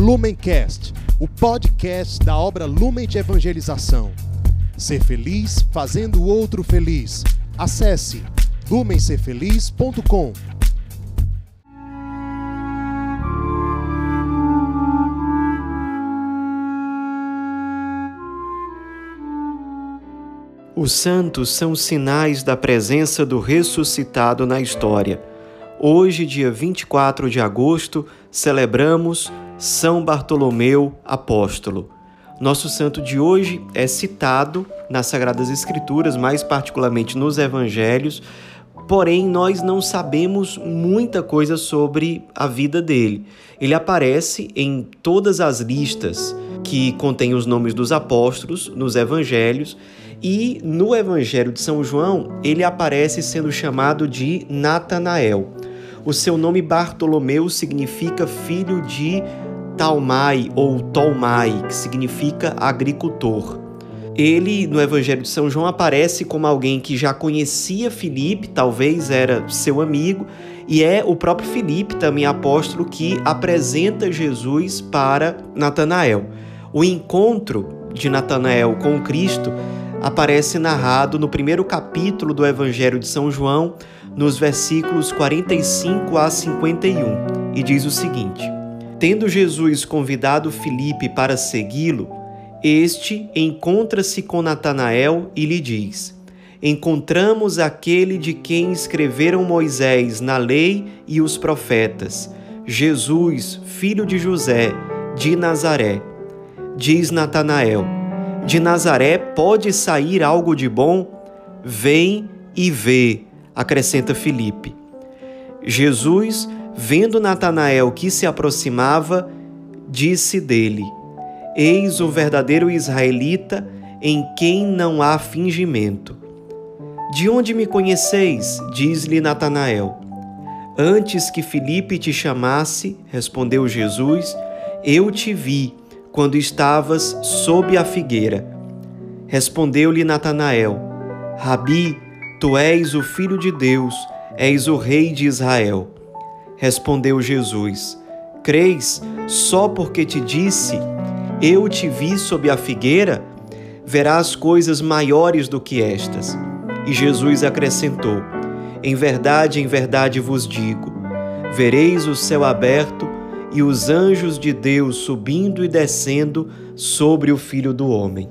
Lumencast, o podcast da obra Lumen de Evangelização. Ser feliz fazendo o outro feliz. Acesse lumencerfeliz.com. Os santos são sinais da presença do ressuscitado na história. Hoje, dia 24 de agosto, celebramos São Bartolomeu Apóstolo. Nosso santo de hoje é citado nas Sagradas Escrituras, mais particularmente nos Evangelhos, porém nós não sabemos muita coisa sobre a vida dele. Ele aparece em todas as listas que contêm os nomes dos apóstolos nos Evangelhos e no Evangelho de São João, ele aparece sendo chamado de Natanael. O seu nome Bartolomeu significa filho de Talmai ou Tolmai, que significa agricultor. Ele, no Evangelho de São João, aparece como alguém que já conhecia Filipe, talvez era seu amigo, e é o próprio Filipe, também apóstolo, que apresenta Jesus para Natanael. O encontro de Natanael com Cristo aparece narrado no primeiro capítulo do Evangelho de São João, nos versículos 45 a 51, e diz o seguinte: Tendo Jesus convidado Filipe para segui-lo, este encontra-se com Natanael e lhe diz: Encontramos aquele de quem escreveram Moisés na lei e os profetas, Jesus, filho de José, de Nazaré. Diz Natanael: de Nazaré pode sair algo de bom? Vem e vê, acrescenta Filipe. Jesus, vendo Natanael que se aproximava, disse dele: Eis o verdadeiro israelita em quem não há fingimento. De onde me conheceis? diz-lhe Natanael. Antes que Filipe te chamasse, respondeu Jesus, eu te vi quando estavas sob a figueira. Respondeu-lhe Natanael: Rabi, tu és o filho de Deus, és o rei de Israel. Respondeu Jesus: Creis só porque te disse: Eu te vi sob a figueira? Verás coisas maiores do que estas. E Jesus acrescentou: Em verdade, em verdade vos digo: vereis o céu aberto e os anjos de Deus subindo e descendo sobre o Filho do Homem.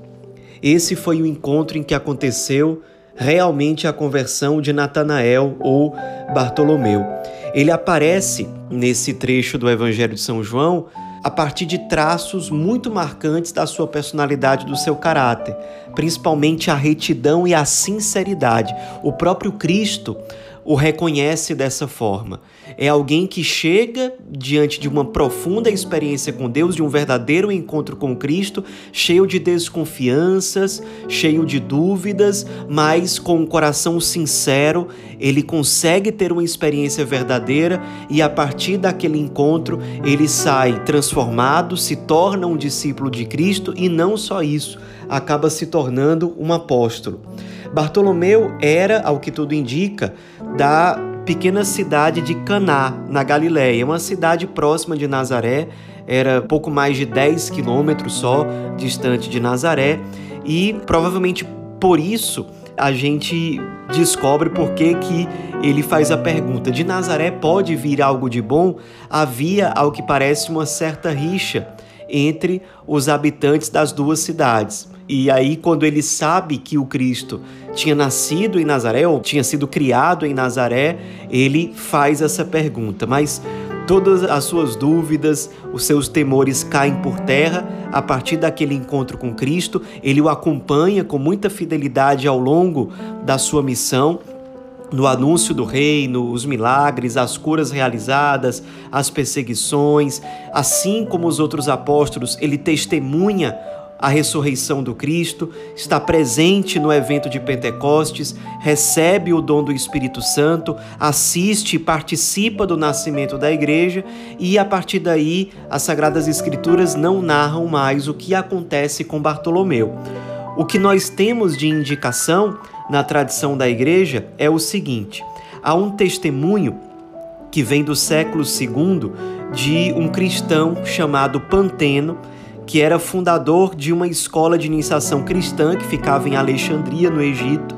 Esse foi o encontro em que aconteceu realmente a conversão de Natanael ou Bartolomeu. Ele aparece nesse trecho do Evangelho de São João a partir de traços muito marcantes da sua personalidade, do seu caráter, principalmente a retidão e a sinceridade. O próprio Cristo o reconhece dessa forma. É alguém que chega diante de uma profunda experiência com Deus, de um verdadeiro encontro com Cristo, cheio de desconfianças, cheio de dúvidas, mas com um coração sincero, ele consegue ter uma experiência verdadeira e a partir daquele encontro ele sai transformado, se torna um discípulo de Cristo e não só isso, acaba se tornando um apóstolo. Bartolomeu era, ao que tudo indica, da pequena cidade de Caná, na Galiléia, uma cidade próxima de Nazaré, era pouco mais de 10 quilômetros só distante de Nazaré, e provavelmente por isso a gente descobre por que, que ele faz a pergunta: de Nazaré pode vir algo de bom? Havia, ao que parece, uma certa rixa entre os habitantes das duas cidades. E aí, quando ele sabe que o Cristo tinha nascido em Nazaré, ou tinha sido criado em Nazaré, ele faz essa pergunta. Mas todas as suas dúvidas, os seus temores caem por terra a partir daquele encontro com Cristo. Ele o acompanha com muita fidelidade ao longo da sua missão no anúncio do reino, os milagres, as curas realizadas, as perseguições, assim como os outros apóstolos, ele testemunha a ressurreição do Cristo, está presente no evento de Pentecostes, recebe o dom do Espírito Santo, assiste e participa do nascimento da igreja e a partir daí as Sagradas Escrituras não narram mais o que acontece com Bartolomeu. O que nós temos de indicação na tradição da igreja é o seguinte: há um testemunho que vem do século II de um cristão chamado Panteno, que era fundador de uma escola de iniciação cristã que ficava em Alexandria, no Egito,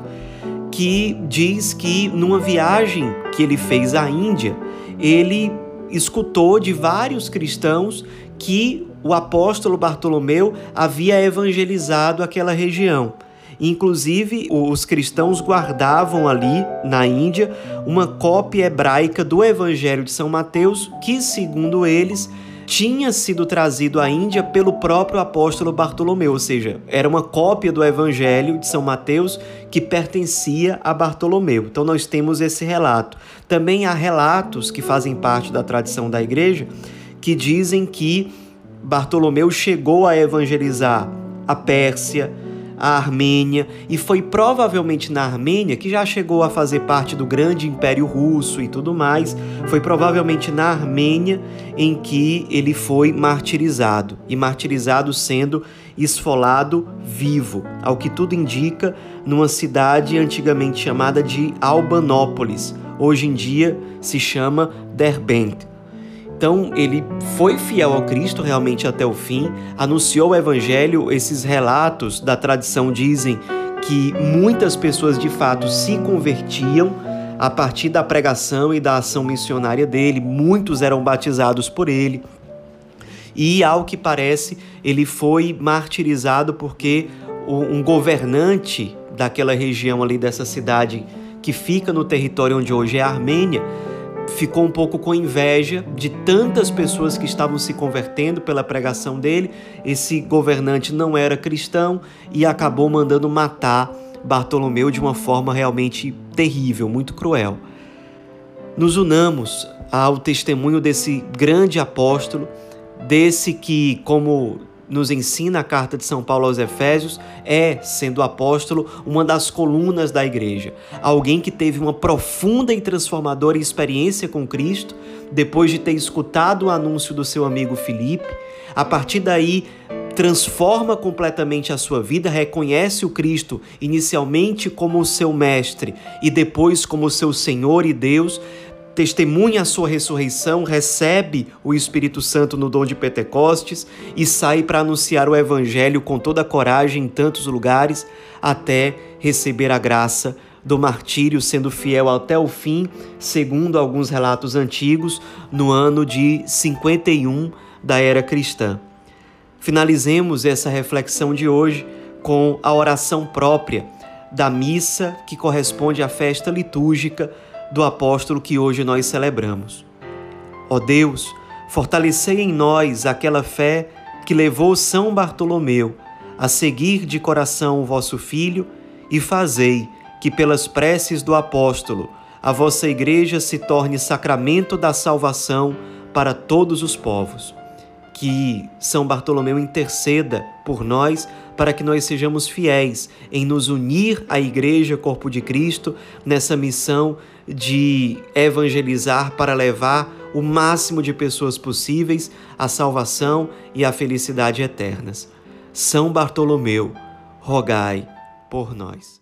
que diz que numa viagem que ele fez à Índia, ele escutou de vários cristãos que o apóstolo Bartolomeu havia evangelizado aquela região. Inclusive, os cristãos guardavam ali na Índia uma cópia hebraica do Evangelho de São Mateus, que, segundo eles, tinha sido trazido à Índia pelo próprio apóstolo Bartolomeu, ou seja, era uma cópia do Evangelho de São Mateus que pertencia a Bartolomeu. Então nós temos esse relato. Também há relatos que fazem parte da tradição da igreja que dizem que Bartolomeu chegou a evangelizar a Pérsia, a Armênia, e foi provavelmente na Armênia, que já chegou a fazer parte do grande Império Russo e tudo mais, foi provavelmente na Armênia em que ele foi martirizado, e martirizado sendo esfolado vivo, ao que tudo indica, numa cidade antigamente chamada de Albanópolis, hoje em dia se chama Derbent. Então ele foi fiel ao Cristo realmente até o fim, anunciou o Evangelho. Esses relatos da tradição dizem que muitas pessoas de fato se convertiam a partir da pregação e da ação missionária dele, muitos eram batizados por ele. E, ao que parece, ele foi martirizado porque um governante daquela região ali, dessa cidade que fica no território onde hoje é a Armênia, ficou um pouco com inveja de tantas pessoas que estavam se convertendo pela pregação dele. Esse governante não era cristão e acabou mandando matar Bartolomeu de uma forma realmente terrível, muito cruel. Nos unamos ao testemunho desse grande apóstolo, desse que, como nos ensina a carta de São Paulo aos Efésios, é, sendo apóstolo, uma das colunas da igreja. Alguém que teve uma profunda e transformadora experiência com Cristo, depois de ter escutado o anúncio do seu amigo Filipe. A partir daí, transforma completamente a sua vida, reconhece o Cristo inicialmente como o seu mestre e depois como seu Senhor e Deus, testemunha a sua ressurreição, recebe o Espírito Santo no dom de Pentecostes e sai para anunciar o Evangelho com toda a coragem em tantos lugares, até receber a graça do martírio, sendo fiel até o fim, segundo alguns relatos antigos, no ano de 51 da era cristã. Finalizemos essa reflexão de hoje com a oração própria da missa que corresponde à festa litúrgica do apóstolo que hoje nós celebramos. Ó Deus, fortalecei em nós aquela fé que levou São Bartolomeu a seguir de coração o vosso Filho e fazei que, pelas preces do apóstolo, a vossa Igreja se torne sacramento da salvação para todos os povos. Que São Bartolomeu interceda por nós para que nós sejamos fiéis em nos unir à Igreja, Corpo de Cristo, nessa missão de evangelizar para levar o máximo de pessoas possíveis à salvação e à felicidade eternas. São Bartolomeu, rogai por nós.